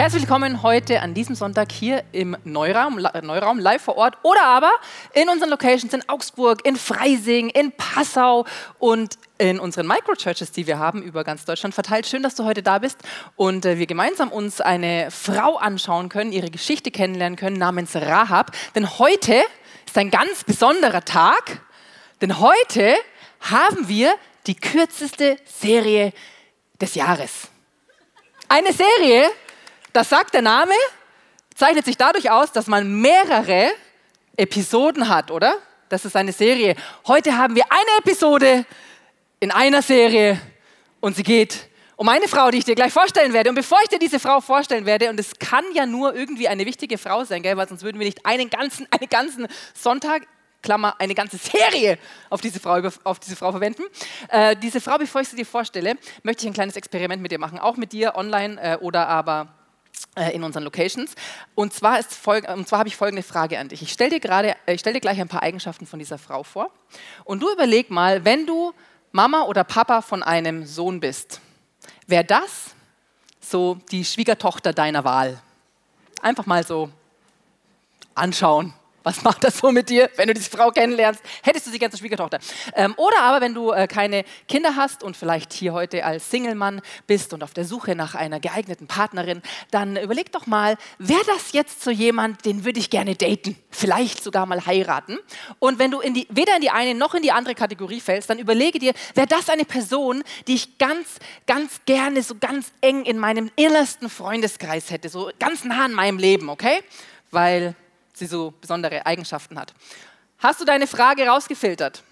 Herzlich willkommen heute an diesem Sonntag hier im Neuraum, Neuraum live vor Ort oder aber in unseren Locations in Augsburg, in Freising, in Passau und in unseren Microchurches, die wir haben, über ganz Deutschland verteilt. Schön, dass du heute da bist und äh, wir gemeinsam uns eine Frau anschauen können, ihre Geschichte kennenlernen können namens Rahab. Denn heute ist ein ganz besonderer Tag, denn heute haben wir die kürzeste Serie des Jahres. Eine Serie, das sagt der Name, zeichnet sich dadurch aus, dass man mehrere Episoden hat, oder? Das ist eine Serie. Heute haben wir eine Episode in einer Serie und sie geht um eine Frau, die ich dir gleich vorstellen werde. Und bevor ich dir diese Frau vorstellen werde, und es kann ja nur irgendwie eine wichtige Frau sein, gell, weil sonst würden wir nicht einen ganzen, einen ganzen Sonntag, Klammer, eine ganze Serie auf diese Frau, auf diese Frau verwenden. Äh, diese Frau, bevor ich sie dir vorstelle, möchte ich ein kleines Experiment mit dir machen, auch mit dir online äh, oder aber in unseren Locations. Und zwar, ist zwar habe ich folgende Frage an dich. Ich stelle dir, äh, stell dir gleich ein paar Eigenschaften von dieser Frau vor. Und du überleg mal, wenn du Mama oder Papa von einem Sohn bist, wäre das so die Schwiegertochter deiner Wahl? Einfach mal so anschauen. Was macht das so mit dir, wenn du diese Frau kennenlernst? Hättest du sie gerne zur Schwiegertochter? Ähm, oder aber, wenn du äh, keine Kinder hast und vielleicht hier heute als Single-Mann bist und auf der Suche nach einer geeigneten Partnerin, dann überleg doch mal, wäre das jetzt so jemand, den würde ich gerne daten? Vielleicht sogar mal heiraten? Und wenn du in die, weder in die eine noch in die andere Kategorie fällst, dann überlege dir, wäre das eine Person, die ich ganz, ganz gerne, so ganz eng in meinem innersten Freundeskreis hätte, so ganz nah in meinem Leben, okay? Weil sie so besondere Eigenschaften hat. Hast du deine Frage rausgefiltert?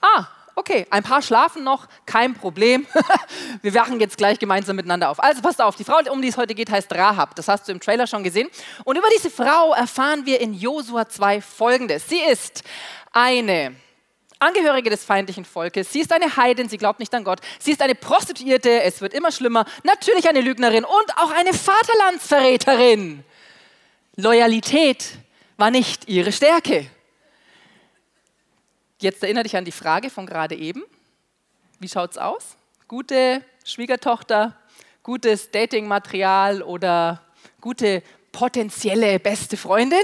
Ah, okay, ein paar schlafen noch, kein Problem. Wir wachen jetzt gleich gemeinsam miteinander auf. Also passt auf, die Frau, um die es heute geht, heißt Rahab. Das hast du im Trailer schon gesehen. Und über diese Frau erfahren wir in Josua 2 folgendes. Sie ist eine Angehörige des feindlichen Volkes. Sie ist eine Heidin, sie glaubt nicht an Gott. Sie ist eine Prostituierte, es wird immer schlimmer. Natürlich eine Lügnerin und auch eine Vaterlandsverräterin. Loyalität war nicht ihre Stärke. Jetzt erinnere dich an die Frage von gerade eben. Wie schaut es aus? Gute Schwiegertochter, gutes Datingmaterial oder gute potenzielle beste Freundin?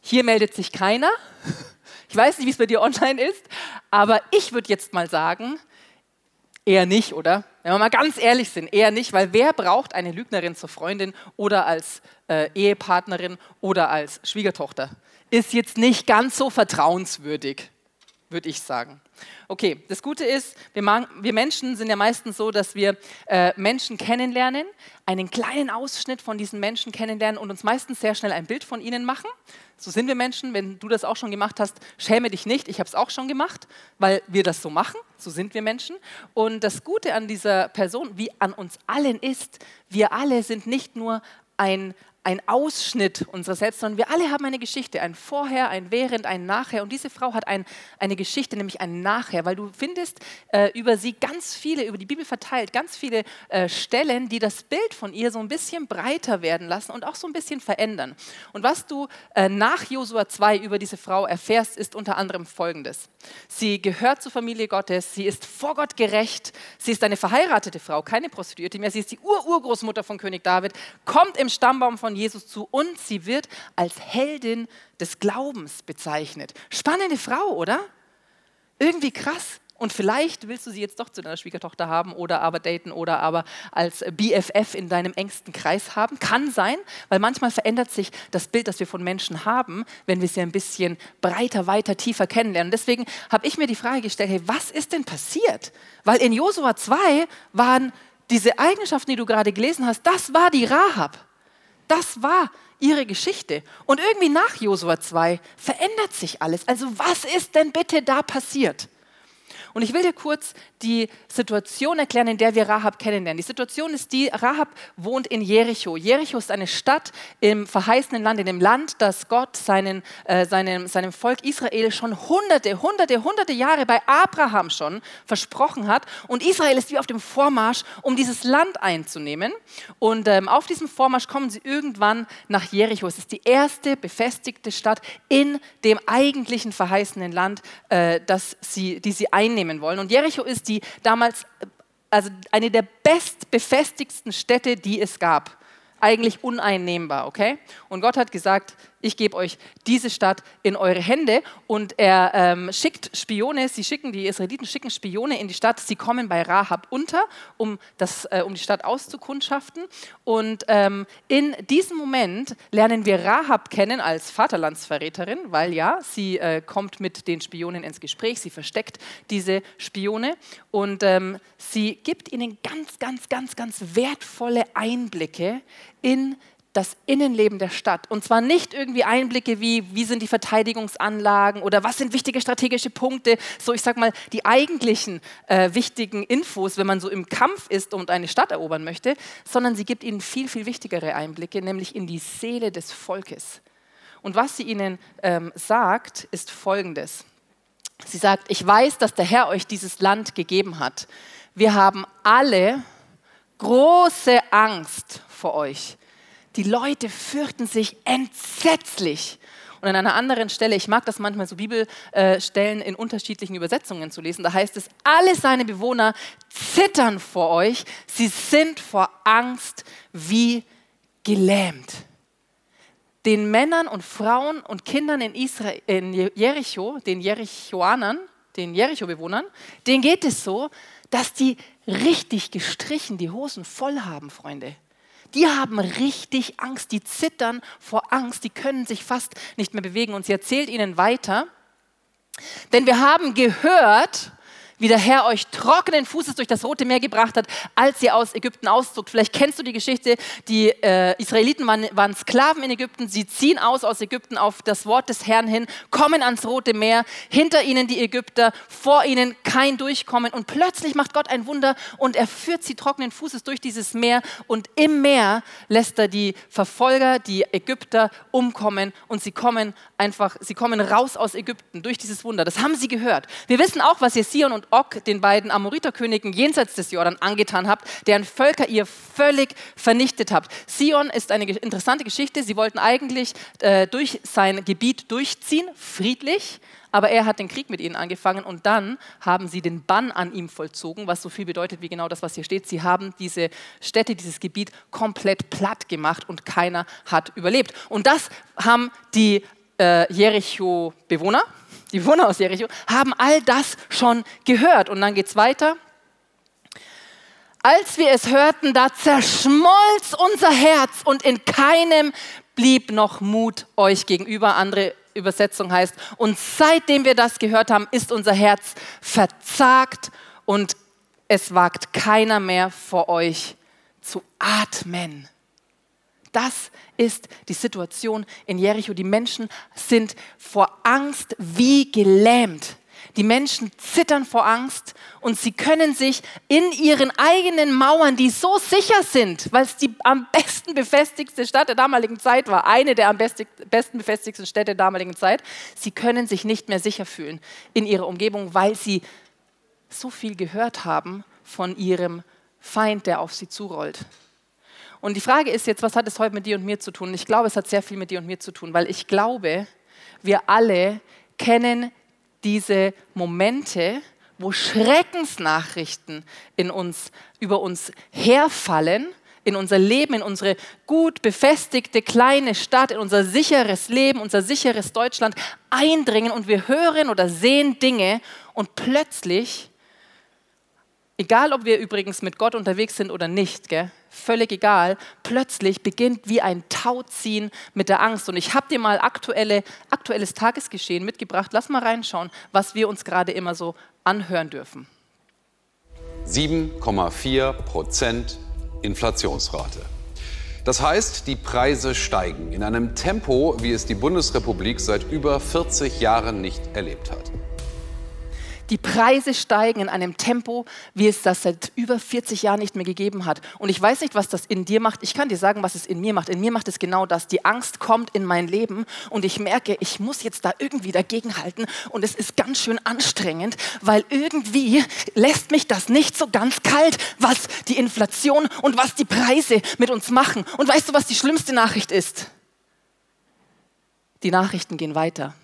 Hier meldet sich keiner. Ich weiß nicht, wie es bei dir online ist, aber ich würde jetzt mal sagen, eher nicht, oder? Wenn wir mal ganz ehrlich sind, eher nicht, weil wer braucht eine Lügnerin zur Freundin oder als äh, Ehepartnerin oder als Schwiegertochter? Ist jetzt nicht ganz so vertrauenswürdig, würde ich sagen. Okay, das Gute ist, wir, wir, Menschen sind ja meistens so, dass wir äh, Menschen kennenlernen, einen kleinen Ausschnitt von diesen Menschen kennenlernen und uns meistens sehr schnell ein Bild von ihnen machen. So sind wir Menschen. Wenn du das auch schon gemacht hast, schäme dich nicht. Ich habe es auch schon gemacht, weil wir das so machen. So sind wir Menschen. Und das Gute an dieser Person, wie an uns allen ist, wir alle sind nicht nur ein, ein Ausschnitt unserer selbst, sondern wir alle haben eine Geschichte, ein Vorher, ein Während, ein Nachher. Und diese Frau hat ein, eine Geschichte, nämlich ein Nachher, weil du findest äh, über sie ganz viele, über die Bibel verteilt, ganz viele äh, Stellen, die das Bild von ihr so ein bisschen breiter werden lassen und auch so ein bisschen verändern. Und was du äh, nach Josua 2 über diese Frau erfährst, ist unter anderem folgendes. Sie gehört zur Familie Gottes, sie ist vor Gott gerecht, sie ist eine verheiratete Frau, keine Prostituierte mehr, sie ist die Ur-Urgroßmutter von König David, kommt im Stammbaum von Jesus zu und sie wird als Heldin des Glaubens bezeichnet. Spannende Frau, oder? Irgendwie krass. Und vielleicht willst du sie jetzt doch zu deiner Schwiegertochter haben oder aber daten oder aber als BFF in deinem engsten Kreis haben. Kann sein, weil manchmal verändert sich das Bild, das wir von Menschen haben, wenn wir sie ein bisschen breiter, weiter, tiefer kennenlernen. Deswegen habe ich mir die Frage gestellt, hey, was ist denn passiert? Weil in Josua 2 waren diese Eigenschaften, die du gerade gelesen hast, das war die Rahab. Das war ihre Geschichte. Und irgendwie nach Josua 2 verändert sich alles. Also was ist denn bitte da passiert? Und ich will dir kurz die Situation erklären, in der wir Rahab kennenlernen. Die Situation ist die, Rahab wohnt in Jericho. Jericho ist eine Stadt im verheißenen Land, in dem Land, das Gott seinen, äh, seinem, seinem Volk Israel schon hunderte, hunderte, hunderte Jahre bei Abraham schon versprochen hat. Und Israel ist wie auf dem Vormarsch, um dieses Land einzunehmen. Und ähm, auf diesem Vormarsch kommen sie irgendwann nach Jericho. Es ist die erste befestigte Stadt in dem eigentlichen verheißenen Land, äh, das sie, die sie einnehmen wollen. Und Jericho ist die damals also eine der bestbefestigsten Städte, die es gab. Eigentlich uneinnehmbar, okay? Und Gott hat gesagt, ich gebe euch diese Stadt in eure Hände. Und er ähm, schickt Spione, sie schicken, die Israeliten schicken Spione in die Stadt, sie kommen bei Rahab unter, um, das, äh, um die Stadt auszukundschaften. Und ähm, in diesem Moment lernen wir Rahab kennen als Vaterlandsverräterin, weil ja, sie äh, kommt mit den Spionen ins Gespräch, sie versteckt diese Spione und ähm, sie gibt ihnen ganz, ganz, ganz, ganz wertvolle Einblicke in das Innenleben der Stadt. Und zwar nicht irgendwie Einblicke wie, wie sind die Verteidigungsanlagen oder was sind wichtige strategische Punkte, so ich sag mal die eigentlichen äh, wichtigen Infos, wenn man so im Kampf ist und eine Stadt erobern möchte, sondern sie gibt ihnen viel, viel wichtigere Einblicke, nämlich in die Seele des Volkes. Und was sie ihnen ähm, sagt, ist folgendes. Sie sagt, ich weiß, dass der Herr euch dieses Land gegeben hat. Wir haben alle große Angst vor euch die Leute fürchten sich entsetzlich. Und an einer anderen Stelle, ich mag das manchmal so Bibelstellen in unterschiedlichen Übersetzungen zu lesen, da heißt es, alle seine Bewohner zittern vor euch, sie sind vor Angst wie gelähmt. Den Männern und Frauen und Kindern in, Israel, in Jericho, den Jerichoanern, den Jericho-Bewohnern, denen geht es so, dass die richtig gestrichen die Hosen voll haben, Freunde die haben richtig Angst, die zittern vor Angst, die können sich fast nicht mehr bewegen. Und sie erzählt ihnen weiter, denn wir haben gehört, wie der Herr euch trockenen Fußes durch das Rote Meer gebracht hat, als ihr aus Ägypten auszog. Vielleicht kennst du die Geschichte, die äh, Israeliten waren, waren, Sklaven in Ägypten, sie ziehen aus aus Ägypten auf das Wort des Herrn hin, kommen ans Rote Meer, hinter ihnen die Ägypter, vor ihnen kein Durchkommen und plötzlich macht Gott ein Wunder und er führt sie trockenen Fußes durch dieses Meer und im Meer lässt er die Verfolger, die Ägypter umkommen und sie kommen einfach, sie kommen raus aus Ägypten durch dieses Wunder. Das haben sie gehört. Wir wissen auch, was Sion und Og, den beiden Amoriterkönigen jenseits des Jordan, angetan habt, deren Völker ihr völlig vernichtet habt. Sion ist eine interessante Geschichte. Sie wollten eigentlich äh, durch sein Gebiet durchziehen, friedlich, aber er hat den Krieg mit ihnen angefangen und dann haben sie den Bann an ihm vollzogen, was so viel bedeutet wie genau das, was hier steht. Sie haben diese Städte, dieses Gebiet komplett platt gemacht und keiner hat überlebt. Und das haben die äh, Jericho-Bewohner, die Bewohner aus Jericho, haben all das schon gehört. Und dann geht es weiter. Als wir es hörten, da zerschmolz unser Herz und in keinem blieb noch Mut euch gegenüber. Andere Übersetzung heißt, und seitdem wir das gehört haben, ist unser Herz verzagt und es wagt keiner mehr vor euch zu atmen. Das ist die Situation in Jericho. Die Menschen sind vor Angst wie gelähmt. Die Menschen zittern vor Angst und sie können sich in ihren eigenen Mauern, die so sicher sind, weil es die am besten befestigte Stadt der damaligen Zeit war, eine der am besten befestigten Städte der damaligen Zeit, sie können sich nicht mehr sicher fühlen in ihrer Umgebung, weil sie so viel gehört haben von ihrem Feind, der auf sie zurollt. Und die Frage ist jetzt, was hat es heute mit dir und mir zu tun? Ich glaube, es hat sehr viel mit dir und mir zu tun, weil ich glaube, wir alle kennen diese Momente, wo Schreckensnachrichten in uns, über uns herfallen, in unser Leben, in unsere gut befestigte kleine Stadt, in unser sicheres Leben, unser sicheres Deutschland eindringen und wir hören oder sehen Dinge und plötzlich Egal, ob wir übrigens mit Gott unterwegs sind oder nicht, gell? völlig egal, plötzlich beginnt wie ein Tauziehen mit der Angst. Und ich habe dir mal aktuelle, aktuelles Tagesgeschehen mitgebracht. Lass mal reinschauen, was wir uns gerade immer so anhören dürfen. 7,4 Prozent Inflationsrate. Das heißt, die Preise steigen in einem Tempo, wie es die Bundesrepublik seit über 40 Jahren nicht erlebt hat. Die Preise steigen in einem Tempo, wie es das seit über 40 Jahren nicht mehr gegeben hat. Und ich weiß nicht, was das in dir macht. Ich kann dir sagen, was es in mir macht. In mir macht es genau das. Die Angst kommt in mein Leben und ich merke, ich muss jetzt da irgendwie dagegenhalten. Und es ist ganz schön anstrengend, weil irgendwie lässt mich das nicht so ganz kalt, was die Inflation und was die Preise mit uns machen. Und weißt du, was die schlimmste Nachricht ist? Die Nachrichten gehen weiter.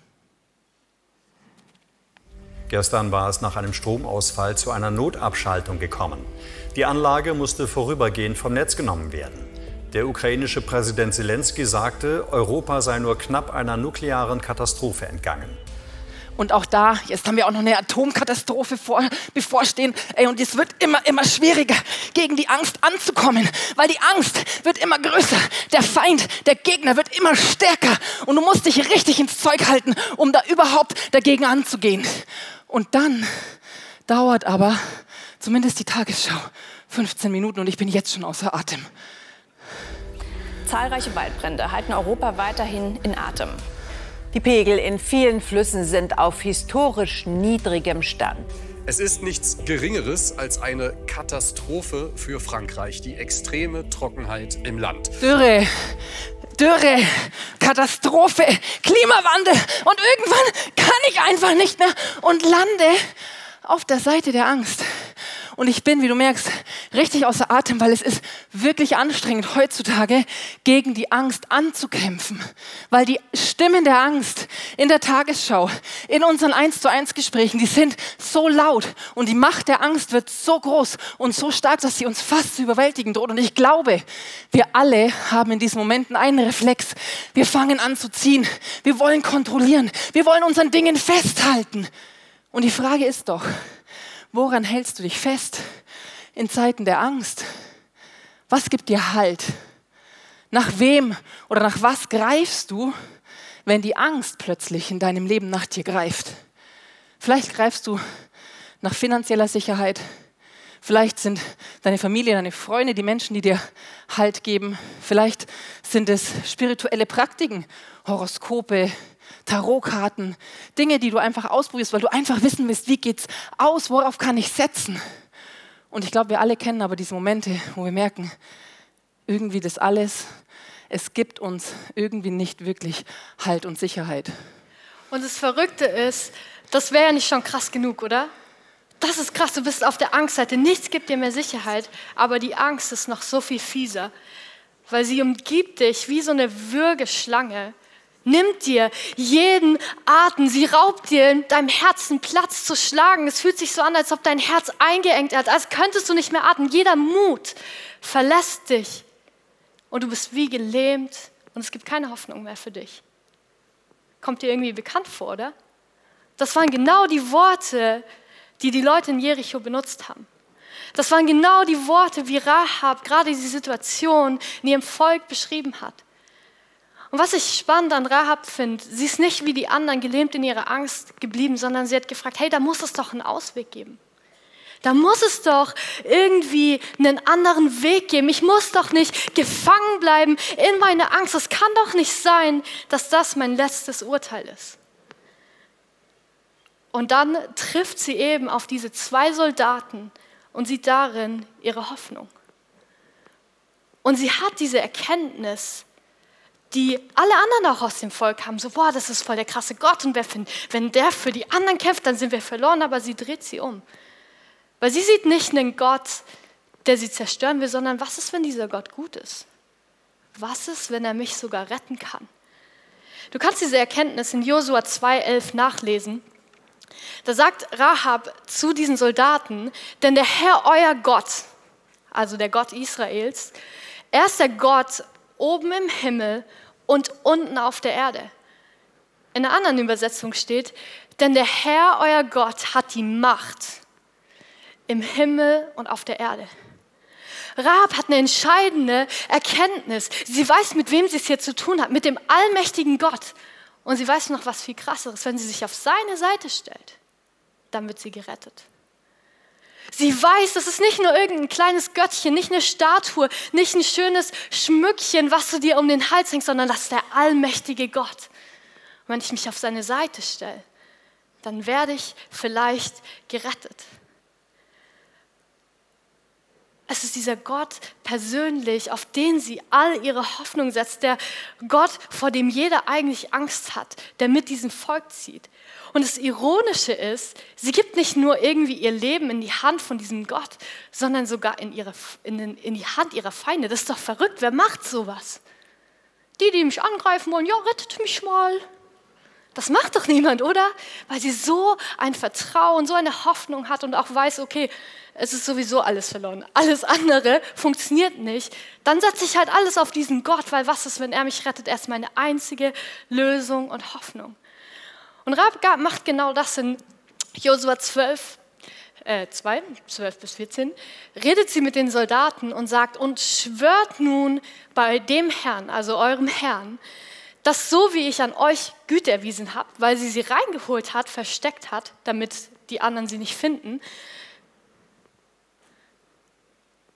Gestern war es nach einem Stromausfall zu einer Notabschaltung gekommen. Die Anlage musste vorübergehend vom Netz genommen werden. Der ukrainische Präsident Zelensky sagte, Europa sei nur knapp einer nuklearen Katastrophe entgangen. Und auch da, jetzt haben wir auch noch eine Atomkatastrophe vor, bevorstehen. Ey, und es wird immer, immer schwieriger, gegen die Angst anzukommen, weil die Angst wird immer größer. Der Feind, der Gegner wird immer stärker. Und du musst dich richtig ins Zeug halten, um da überhaupt dagegen anzugehen. Und dann dauert aber zumindest die Tagesschau 15 Minuten und ich bin jetzt schon außer Atem. Zahlreiche Waldbrände halten Europa weiterhin in Atem. Die Pegel in vielen Flüssen sind auf historisch niedrigem Stand. Es ist nichts Geringeres als eine Katastrophe für Frankreich, die extreme Trockenheit im Land. Dürre, Dürre, Katastrophe, Klimawandel und irgendwann kann ich einfach nicht mehr und lande auf der Seite der Angst. Und ich bin, wie du merkst, richtig außer Atem, weil es ist wirklich anstrengend heutzutage gegen die Angst anzukämpfen. Weil die Stimmen der Angst in der Tagesschau, in unseren 1 zu 1 Gesprächen, die sind so laut und die Macht der Angst wird so groß und so stark, dass sie uns fast zu überwältigen droht. Und ich glaube, wir alle haben in diesen Momenten einen Reflex. Wir fangen an zu ziehen. Wir wollen kontrollieren. Wir wollen unseren Dingen festhalten. Und die Frage ist doch, Woran hältst du dich fest in Zeiten der Angst? Was gibt dir Halt? Nach wem oder nach was greifst du, wenn die Angst plötzlich in deinem Leben nach dir greift? Vielleicht greifst du nach finanzieller Sicherheit. Vielleicht sind deine Familie, deine Freunde die Menschen, die dir Halt geben. Vielleicht sind es spirituelle Praktiken, Horoskope, Tarotkarten, Dinge, die du einfach ausprobierst, weil du einfach wissen willst, wie geht's aus, worauf kann ich setzen. Und ich glaube, wir alle kennen aber diese Momente, wo wir merken, irgendwie das alles, es gibt uns irgendwie nicht wirklich Halt und Sicherheit. Und das Verrückte ist, das wäre ja nicht schon krass genug, oder? Das ist krass, du bist auf der Angstseite, nichts gibt dir mehr Sicherheit, aber die Angst ist noch so viel fieser, weil sie umgibt dich wie so eine Würgeschlange nimmt dir jeden Atem, sie raubt dir in deinem Herzen Platz zu schlagen. Es fühlt sich so an, als ob dein Herz eingeengt hat, als könntest du nicht mehr atmen. Jeder Mut verlässt dich und du bist wie gelähmt und es gibt keine Hoffnung mehr für dich. Kommt dir irgendwie bekannt vor, oder? Das waren genau die Worte, die die Leute in Jericho benutzt haben. Das waren genau die Worte, wie Rahab gerade die Situation in ihrem Volk beschrieben hat. Und was ich spannend an Rahab finde, sie ist nicht wie die anderen gelähmt in ihrer Angst geblieben, sondern sie hat gefragt, hey, da muss es doch einen Ausweg geben. Da muss es doch irgendwie einen anderen Weg geben. Ich muss doch nicht gefangen bleiben in meiner Angst. Es kann doch nicht sein, dass das mein letztes Urteil ist. Und dann trifft sie eben auf diese zwei Soldaten und sieht darin ihre Hoffnung. Und sie hat diese Erkenntnis, die alle anderen auch aus dem Volk haben, so, boah, das ist voll der krasse Gott und wenn der für die anderen kämpft, dann sind wir verloren, aber sie dreht sie um. Weil sie sieht nicht einen Gott, der sie zerstören will, sondern was ist, wenn dieser Gott gut ist? Was ist, wenn er mich sogar retten kann? Du kannst diese Erkenntnis in Josua 2,11 nachlesen. Da sagt Rahab zu diesen Soldaten, denn der Herr, euer Gott, also der Gott Israels, er ist der Gott oben im Himmel und unten auf der Erde. In einer anderen Übersetzung steht, denn der Herr, euer Gott, hat die Macht im Himmel und auf der Erde. Rahab hat eine entscheidende Erkenntnis. Sie weiß, mit wem sie es hier zu tun hat, mit dem allmächtigen Gott. Und sie weiß noch was viel krasseres, wenn sie sich auf seine Seite stellt, dann wird sie gerettet. Sie weiß, das ist nicht nur irgendein kleines Göttchen, nicht eine Statue, nicht ein schönes Schmückchen, was du dir um den Hals hängst, sondern das ist der allmächtige Gott. Und wenn ich mich auf seine Seite stelle, dann werde ich vielleicht gerettet. Es ist dieser Gott persönlich, auf den sie all ihre Hoffnung setzt, der Gott, vor dem jeder eigentlich Angst hat, der mit diesem Volk zieht. Und das Ironische ist, sie gibt nicht nur irgendwie ihr Leben in die Hand von diesem Gott, sondern sogar in, ihre, in, den, in die Hand ihrer Feinde. Das ist doch verrückt. Wer macht sowas? Die, die mich angreifen wollen, ja, rettet mich mal. Das macht doch niemand, oder? Weil sie so ein Vertrauen, so eine Hoffnung hat und auch weiß, okay, es ist sowieso alles verloren. Alles andere funktioniert nicht. Dann setze ich halt alles auf diesen Gott, weil was ist, wenn er mich rettet? Er ist meine einzige Lösung und Hoffnung. Und Rahab macht genau das in Josua 12, äh, 2, 12 bis 14, redet sie mit den Soldaten und sagt, und schwört nun bei dem Herrn, also eurem Herrn, dass so wie ich an euch Güte erwiesen habe, weil sie sie reingeholt hat, versteckt hat, damit die anderen sie nicht finden,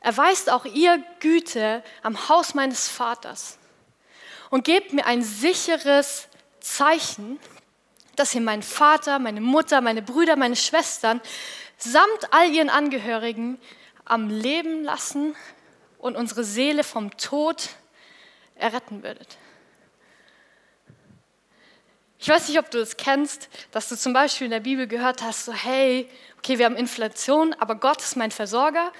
erweist auch ihr Güte am Haus meines Vaters und gebt mir ein sicheres Zeichen, dass ihr meinen Vater, meine Mutter, meine Brüder, meine Schwestern samt all ihren Angehörigen am Leben lassen und unsere Seele vom Tod erretten würdet. Ich weiß nicht, ob du es kennst, dass du zum Beispiel in der Bibel gehört hast, so hey, okay, wir haben Inflation, aber Gott ist mein Versorger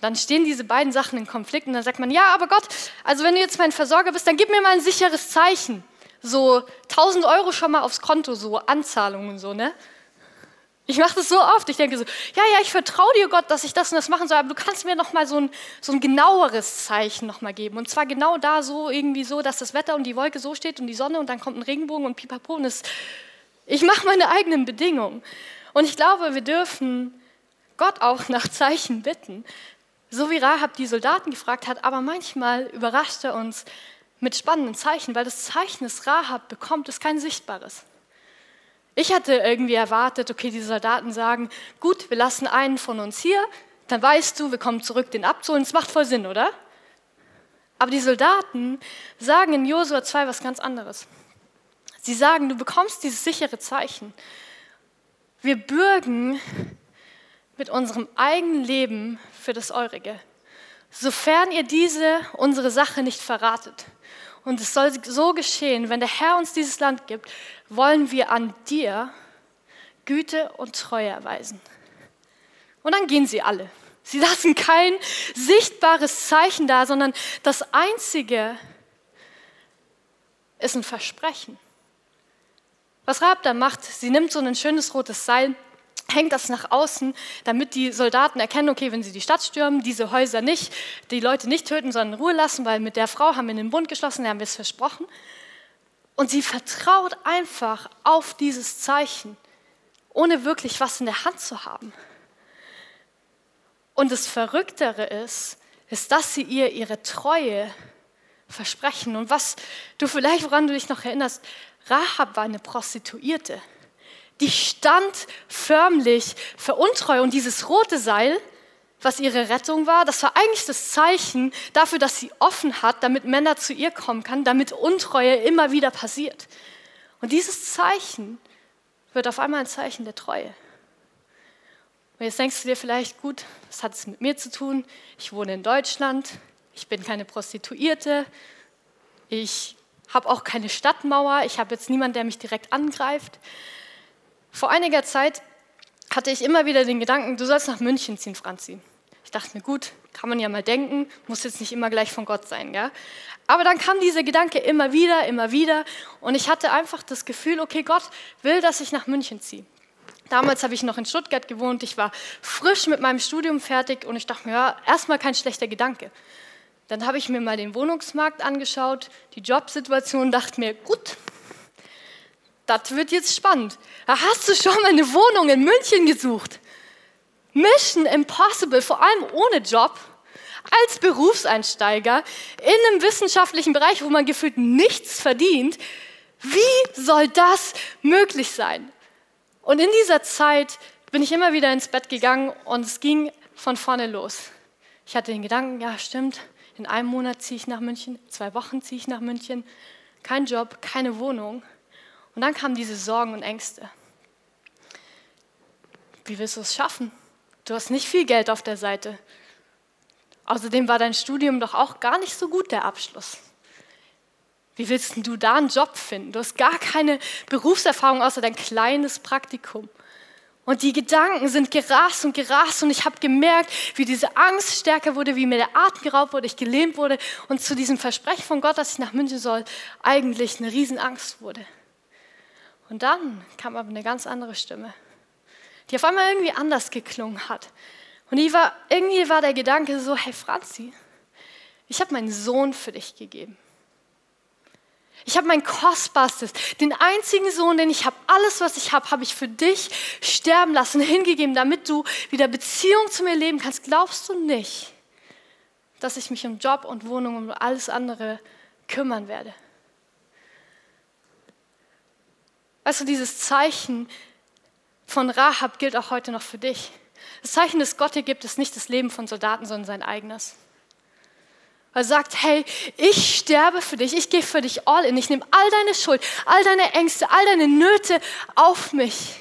dann stehen diese beiden Sachen in Konflikt und dann sagt man, ja, aber Gott, also wenn du jetzt mein Versorger bist, dann gib mir mal ein sicheres Zeichen. So 1000 Euro schon mal aufs Konto, so Anzahlungen so, ne? Ich mache das so oft. Ich denke so, ja, ja, ich vertraue dir Gott, dass ich das und das machen soll, aber du kannst mir noch mal so ein, so ein genaueres Zeichen noch mal geben. Und zwar genau da so, irgendwie so, dass das Wetter und die Wolke so steht und die Sonne und dann kommt ein Regenbogen und pipapo. Und das, ich mache meine eigenen Bedingungen. Und ich glaube, wir dürfen Gott auch nach Zeichen bitten. So wie Rahab die Soldaten gefragt hat, aber manchmal überrascht er uns mit spannenden Zeichen, weil das Zeichen, das Rahab bekommt, ist kein sichtbares. Ich hatte irgendwie erwartet, okay, die Soldaten sagen, gut, wir lassen einen von uns hier, dann weißt du, wir kommen zurück, den abzuholen. Das macht voll Sinn, oder? Aber die Soldaten sagen in Josua 2 was ganz anderes. Sie sagen, du bekommst dieses sichere Zeichen. Wir bürgen mit unserem eigenen Leben für das Eurige, sofern ihr diese unsere Sache nicht verratet. Und es soll so geschehen, wenn der Herr uns dieses Land gibt, wollen wir an dir Güte und Treue erweisen. Und dann gehen sie alle. Sie lassen kein sichtbares Zeichen da, sondern das Einzige ist ein Versprechen. Was Rahab da macht, sie nimmt so ein schönes rotes Seil hängt das nach außen, damit die Soldaten erkennen, okay, wenn sie die Stadt stürmen, diese Häuser nicht, die Leute nicht töten, sondern in Ruhe lassen, weil mit der Frau haben wir den Bund geschlossen, haben wir es versprochen. Und sie vertraut einfach auf dieses Zeichen, ohne wirklich was in der Hand zu haben. Und das Verrücktere ist, ist, dass sie ihr ihre Treue versprechen. Und was du vielleicht, woran du dich noch erinnerst, Rahab war eine Prostituierte die stand förmlich für Untreue. Und dieses rote Seil, was ihre Rettung war, das war eigentlich das Zeichen dafür, dass sie offen hat, damit Männer zu ihr kommen kann, damit Untreue immer wieder passiert. Und dieses Zeichen wird auf einmal ein Zeichen der Treue. Und jetzt denkst du dir vielleicht, gut, was hat es mit mir zu tun? Ich wohne in Deutschland, ich bin keine Prostituierte, ich habe auch keine Stadtmauer, ich habe jetzt niemanden, der mich direkt angreift. Vor einiger Zeit hatte ich immer wieder den Gedanken, du sollst nach München ziehen, Franzi. Ich dachte mir, gut, kann man ja mal denken, muss jetzt nicht immer gleich von Gott sein. Gell? Aber dann kam dieser Gedanke immer wieder, immer wieder und ich hatte einfach das Gefühl, okay, Gott will, dass ich nach München ziehe. Damals habe ich noch in Stuttgart gewohnt, ich war frisch mit meinem Studium fertig und ich dachte mir, ja, erstmal kein schlechter Gedanke. Dann habe ich mir mal den Wohnungsmarkt angeschaut, die Jobsituation, dachte mir, gut, das wird jetzt spannend. Hast du schon mal eine Wohnung in München gesucht. Mission Impossible, vor allem ohne Job, als Berufseinsteiger in einem wissenschaftlichen Bereich, wo man gefühlt nichts verdient. Wie soll das möglich sein? Und in dieser Zeit bin ich immer wieder ins Bett gegangen und es ging von vorne los. Ich hatte den Gedanken, ja stimmt, in einem Monat ziehe ich nach München, zwei Wochen ziehe ich nach München, kein Job, keine Wohnung. Und dann kamen diese Sorgen und Ängste. wie willst du es schaffen? Du hast nicht viel Geld auf der Seite. Außerdem war dein Studium doch auch gar nicht so gut, der Abschluss. Wie willst du da einen Job finden? Du hast gar keine Berufserfahrung außer dein kleines Praktikum. Und die Gedanken sind gerast und gerast und ich habe gemerkt, wie diese Angst stärker wurde, wie mir der Atem geraubt wurde, ich gelähmt wurde und zu diesem Versprechen von Gott, dass ich nach München soll, eigentlich eine Riesenangst wurde. Und dann kam aber eine ganz andere Stimme, die auf einmal irgendwie anders geklungen hat. Und war, irgendwie war der Gedanke so, hey Franzi, ich habe meinen Sohn für dich gegeben. Ich habe mein Kostbarstes, den einzigen Sohn, den ich habe, alles, was ich habe, habe ich für dich sterben lassen, hingegeben, damit du wieder Beziehung zu mir leben kannst. Glaubst du nicht, dass ich mich um Job und Wohnung und alles andere kümmern werde? Weißt du, dieses Zeichen von Rahab gilt auch heute noch für dich. Das Zeichen, das Gott dir gibt, ist nicht das Leben von Soldaten, sondern sein eigenes. Er sagt, hey, ich sterbe für dich, ich gehe für dich all in, ich nehme all deine Schuld, all deine Ängste, all deine Nöte auf mich.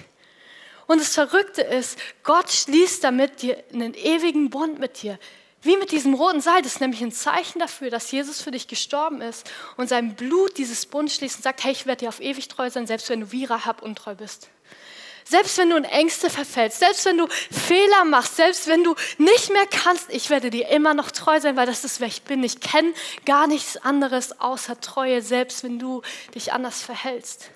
Und das Verrückte ist, Gott schließt damit dir einen ewigen Bund mit dir. Wie mit diesem roten Seil, das ist nämlich ein Zeichen dafür, dass Jesus für dich gestorben ist und sein Blut dieses Bund schließt und sagt, hey, ich werde dir auf ewig treu sein, selbst wenn du wie Rahab untreu bist. Selbst wenn du in Ängste verfällst, selbst wenn du Fehler machst, selbst wenn du nicht mehr kannst, ich werde dir immer noch treu sein, weil das ist, wer ich bin. Ich kenne gar nichts anderes außer Treue, selbst wenn du dich anders verhältst.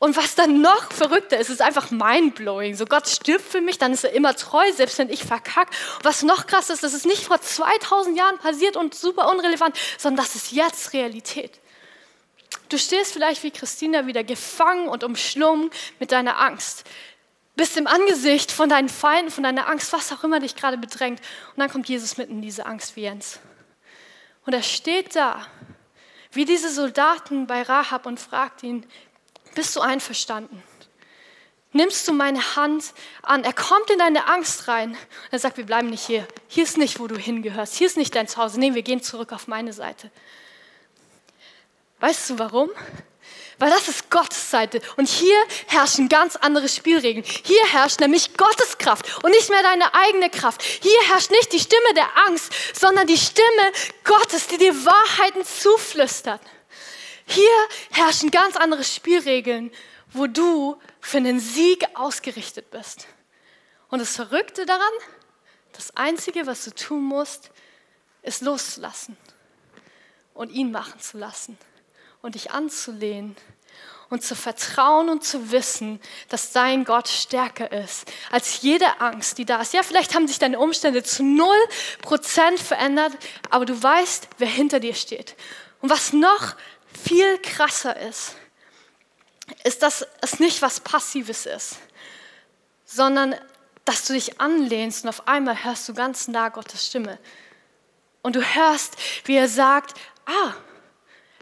Und was dann noch verrückter ist, ist einfach mindblowing. So Gott stirbt für mich, dann ist er immer treu, selbst wenn ich verkacke. Was noch krass ist, das ist nicht vor 2000 Jahren passiert und super unrelevant, sondern das ist jetzt Realität. Du stehst vielleicht wie Christina wieder gefangen und umschlungen mit deiner Angst. Bist im Angesicht von deinen Feinden, von deiner Angst, was auch immer dich gerade bedrängt. Und dann kommt Jesus mitten in diese Angst wie Jens. Und er steht da, wie diese Soldaten bei Rahab und fragt ihn, bist du einverstanden? Nimmst du meine Hand an? Er kommt in deine Angst rein. Und er sagt, wir bleiben nicht hier. Hier ist nicht, wo du hingehörst. Hier ist nicht dein Zuhause. Nee, wir gehen zurück auf meine Seite. Weißt du warum? Weil das ist Gottes Seite. Und hier herrschen ganz andere Spielregeln. Hier herrscht nämlich Gottes Kraft und nicht mehr deine eigene Kraft. Hier herrscht nicht die Stimme der Angst, sondern die Stimme Gottes, die dir Wahrheiten zuflüstert. Hier herrschen ganz andere Spielregeln, wo du für einen Sieg ausgerichtet bist. Und das Verrückte daran, das Einzige, was du tun musst, ist loszulassen und ihn machen zu lassen und dich anzulehnen und zu vertrauen und zu wissen, dass dein Gott stärker ist als jede Angst, die da ist. Ja, vielleicht haben sich deine Umstände zu null Prozent verändert, aber du weißt, wer hinter dir steht. Und was noch viel krasser ist, ist, dass es nicht was Passives ist, sondern dass du dich anlehnst und auf einmal hörst du ganz nah Gottes Stimme. Und du hörst, wie er sagt, ah,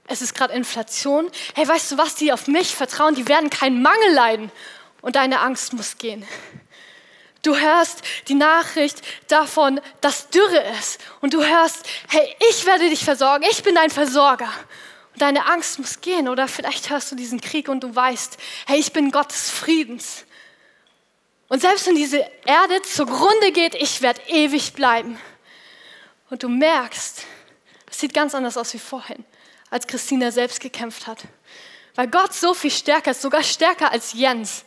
es ist gerade Inflation. Hey, weißt du was, die auf mich vertrauen, die werden keinen Mangel leiden. Und deine Angst muss gehen. Du hörst die Nachricht davon, dass Dürre ist. Und du hörst, hey, ich werde dich versorgen, ich bin dein Versorger. Deine Angst muss gehen. Oder vielleicht hörst du diesen Krieg und du weißt, hey, ich bin Gottes Friedens. Und selbst wenn diese Erde zugrunde geht, ich werde ewig bleiben. Und du merkst, es sieht ganz anders aus wie vorhin als Christina selbst gekämpft hat. Weil Gott so viel stärker ist, sogar stärker als Jens.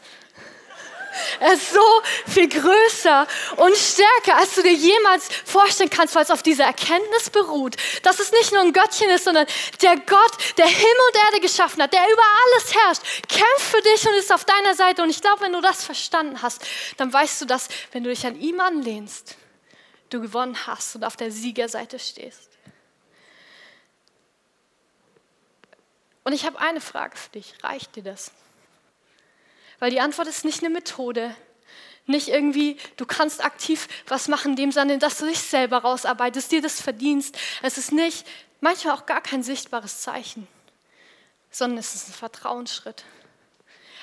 Er ist so viel größer und stärker, als du dir jemals vorstellen kannst, weil es auf dieser Erkenntnis beruht, dass es nicht nur ein Göttchen ist, sondern der Gott, der Himmel und Erde geschaffen hat, der über alles herrscht, kämpft für dich und ist auf deiner Seite. Und ich glaube, wenn du das verstanden hast, dann weißt du, dass, wenn du dich an ihm anlehnst, du gewonnen hast und auf der Siegerseite stehst. Und ich habe eine Frage für dich. Reicht dir das? Weil die Antwort ist nicht eine Methode, nicht irgendwie, du kannst aktiv was machen, dem Sinne, dass du dich selber rausarbeitest, dir das verdienst. Es ist nicht, manchmal auch gar kein sichtbares Zeichen, sondern es ist ein Vertrauensschritt.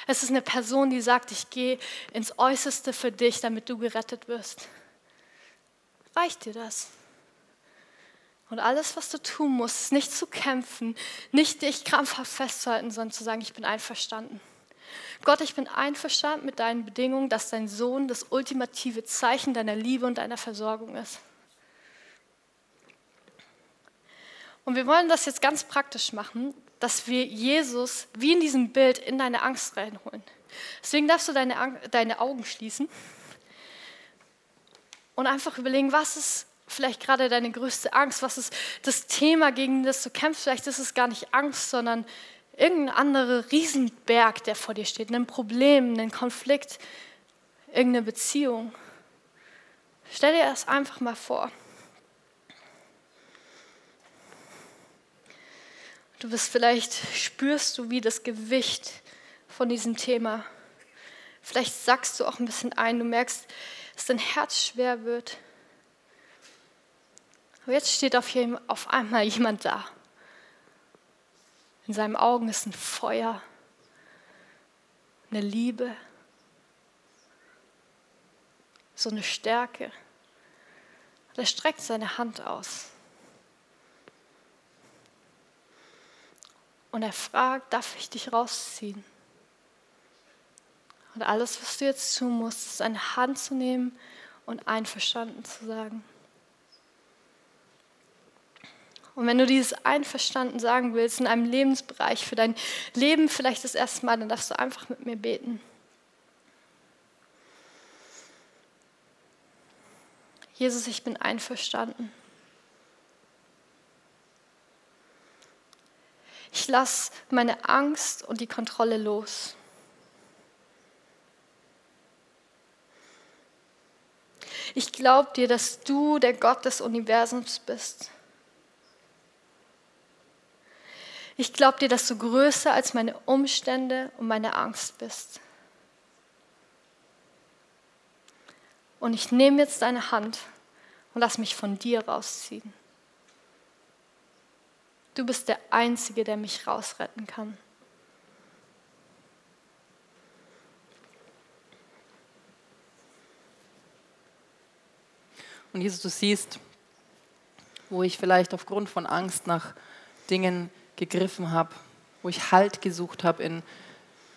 Es ist eine Person, die sagt, ich gehe ins Äußerste für dich, damit du gerettet wirst. Reicht dir das? Und alles, was du tun musst, ist nicht zu kämpfen, nicht dich krampfhaft festzuhalten, sondern zu sagen, ich bin einverstanden. Gott, ich bin einverstanden mit deinen Bedingungen, dass dein Sohn das ultimative Zeichen deiner Liebe und deiner Versorgung ist. Und wir wollen das jetzt ganz praktisch machen, dass wir Jesus wie in diesem Bild in deine Angst reinholen. Deswegen darfst du deine, deine Augen schließen und einfach überlegen, was ist vielleicht gerade deine größte Angst, was ist das Thema, gegen das du kämpfst. Vielleicht ist es gar nicht Angst, sondern irgendein anderer Riesenberg, der vor dir steht, ein Problem, ein Konflikt, irgendeine Beziehung. Stell dir das einfach mal vor. Du bist vielleicht, spürst du, wie das Gewicht von diesem Thema, vielleicht sagst du auch ein bisschen ein, du merkst, dass dein Herz schwer wird. Aber jetzt steht auf einmal jemand da. In seinen Augen ist ein Feuer, eine Liebe, so eine Stärke. Und er streckt seine Hand aus. Und er fragt, darf ich dich rausziehen? Und alles, was du jetzt tun musst, ist eine Hand zu nehmen und einverstanden zu sagen. Und wenn du dieses einverstanden sagen willst in einem Lebensbereich für dein Leben vielleicht das erste Mal, dann darfst du einfach mit mir beten. Jesus, ich bin einverstanden. Ich lasse meine Angst und die Kontrolle los. Ich glaube dir, dass du der Gott des Universums bist. Ich glaube dir, dass du größer als meine Umstände und meine Angst bist. Und ich nehme jetzt deine Hand und lass mich von dir rausziehen. Du bist der Einzige, der mich rausretten kann. Und Jesus, du siehst, wo ich vielleicht aufgrund von Angst nach Dingen gegriffen habe, wo ich Halt gesucht habe in,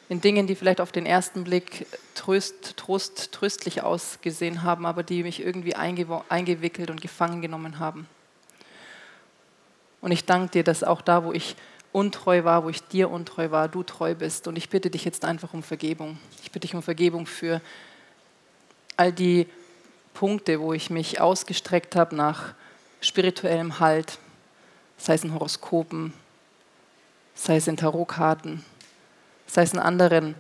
in Dingen, die vielleicht auf den ersten Blick tröst, trost, tröstlich ausgesehen haben, aber die mich irgendwie eingewickelt und gefangen genommen haben. Und ich danke dir, dass auch da, wo ich untreu war, wo ich dir untreu war, du treu bist. Und ich bitte dich jetzt einfach um Vergebung. Ich bitte dich um Vergebung für all die Punkte, wo ich mich ausgestreckt habe nach spirituellem Halt, sei es in Horoskopen, sei es in Tarotkarten, sei es in anderen,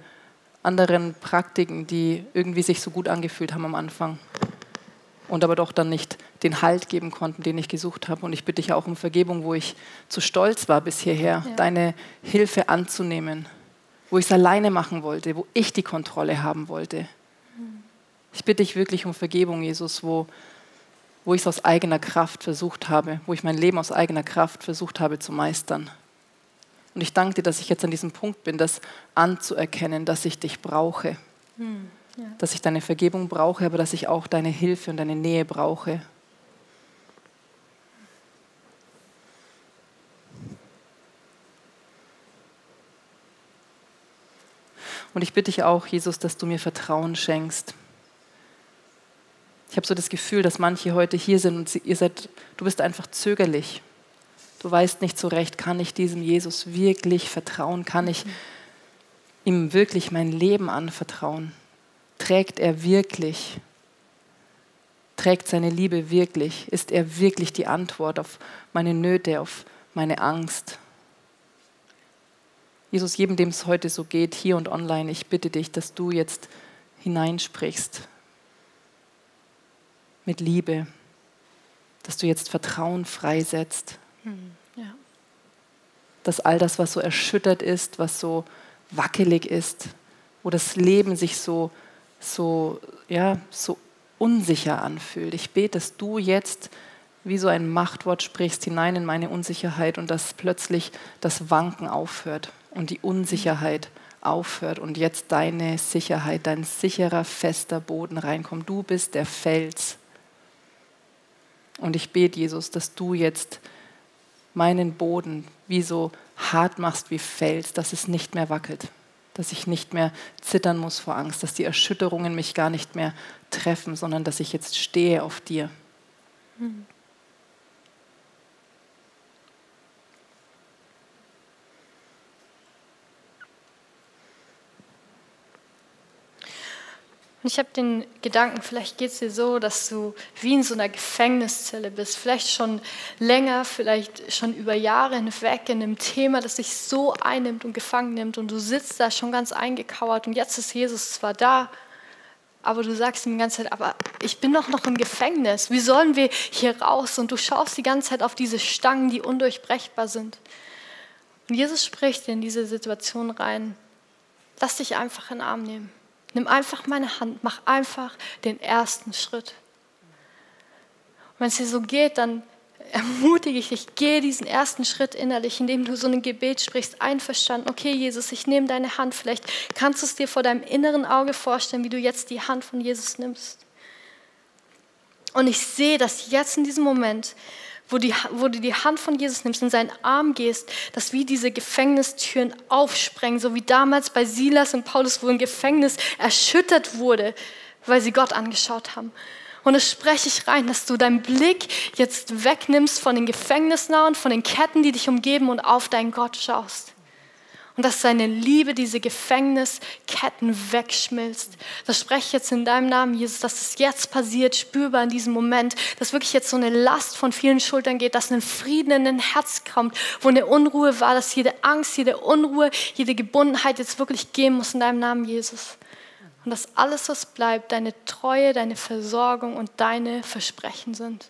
anderen Praktiken, die irgendwie sich so gut angefühlt haben am Anfang und aber doch dann nicht den Halt geben konnten, den ich gesucht habe. Und ich bitte dich auch um Vergebung, wo ich zu stolz war bis hierher, ja. deine Hilfe anzunehmen, wo ich es alleine machen wollte, wo ich die Kontrolle haben wollte. Ich bitte dich wirklich um Vergebung, Jesus, wo, wo ich es aus eigener Kraft versucht habe, wo ich mein Leben aus eigener Kraft versucht habe zu meistern. Und ich danke dir, dass ich jetzt an diesem Punkt bin, das anzuerkennen, dass ich dich brauche. Hm, ja. Dass ich deine Vergebung brauche, aber dass ich auch deine Hilfe und deine Nähe brauche. Und ich bitte dich auch, Jesus, dass du mir Vertrauen schenkst. Ich habe so das Gefühl, dass manche heute hier sind und ihr seid, du bist einfach zögerlich. Du weißt nicht so recht, kann ich diesem Jesus wirklich vertrauen? Kann ich ihm wirklich mein Leben anvertrauen? Trägt er wirklich? Trägt seine Liebe wirklich? Ist er wirklich die Antwort auf meine Nöte, auf meine Angst? Jesus, jedem, dem es heute so geht, hier und online, ich bitte dich, dass du jetzt hineinsprichst mit Liebe, dass du jetzt Vertrauen freisetzt. Hm, ja. Dass all das, was so erschüttert ist, was so wackelig ist, wo das Leben sich so, so, ja, so unsicher anfühlt. Ich bete, dass du jetzt wie so ein Machtwort sprichst hinein in meine Unsicherheit und dass plötzlich das Wanken aufhört und die Unsicherheit aufhört und jetzt deine Sicherheit, dein sicherer, fester Boden reinkommt. Du bist der Fels. Und ich bete, Jesus, dass du jetzt meinen Boden wie so hart machst wie Fels, dass es nicht mehr wackelt, dass ich nicht mehr zittern muss vor Angst, dass die Erschütterungen mich gar nicht mehr treffen, sondern dass ich jetzt stehe auf dir. Mhm. Und ich habe den Gedanken, vielleicht geht es dir so, dass du wie in so einer Gefängniszelle bist, vielleicht schon länger, vielleicht schon über Jahre hinweg in einem Thema, das dich so einnimmt und gefangen nimmt und du sitzt da schon ganz eingekauert und jetzt ist Jesus zwar da, aber du sagst ihm die ganze Zeit, aber ich bin doch noch im Gefängnis, wie sollen wir hier raus? Und du schaust die ganze Zeit auf diese Stangen, die undurchbrechbar sind. Und Jesus spricht in diese Situation rein, lass dich einfach in den Arm nehmen. Nimm einfach meine Hand, mach einfach den ersten Schritt. Und wenn es dir so geht, dann ermutige ich dich, geh diesen ersten Schritt innerlich, indem du so ein Gebet sprichst, einverstanden. Okay, Jesus, ich nehme deine Hand. Vielleicht kannst du es dir vor deinem inneren Auge vorstellen, wie du jetzt die Hand von Jesus nimmst. Und ich sehe, dass jetzt in diesem Moment wo, die, wo du die Hand von Jesus nimmst, in seinen Arm gehst, dass wie diese Gefängnistüren aufsprengen, so wie damals bei Silas und Paulus, wo ein Gefängnis erschüttert wurde, weil sie Gott angeschaut haben. Und es spreche ich rein, dass du deinen Blick jetzt wegnimmst von den Gefängnisnahen, von den Ketten, die dich umgeben und auf deinen Gott schaust und dass seine Liebe diese Gefängnisketten wegschmilzt. Das spreche ich jetzt in deinem Namen, Jesus, dass es jetzt passiert, spürbar in diesem Moment, dass wirklich jetzt so eine Last von vielen Schultern geht, dass ein Frieden in dein Herz kommt, wo eine Unruhe war, dass jede Angst, jede Unruhe, jede Gebundenheit jetzt wirklich gehen muss in deinem Namen, Jesus. Und dass alles, was bleibt, deine Treue, deine Versorgung und deine Versprechen sind.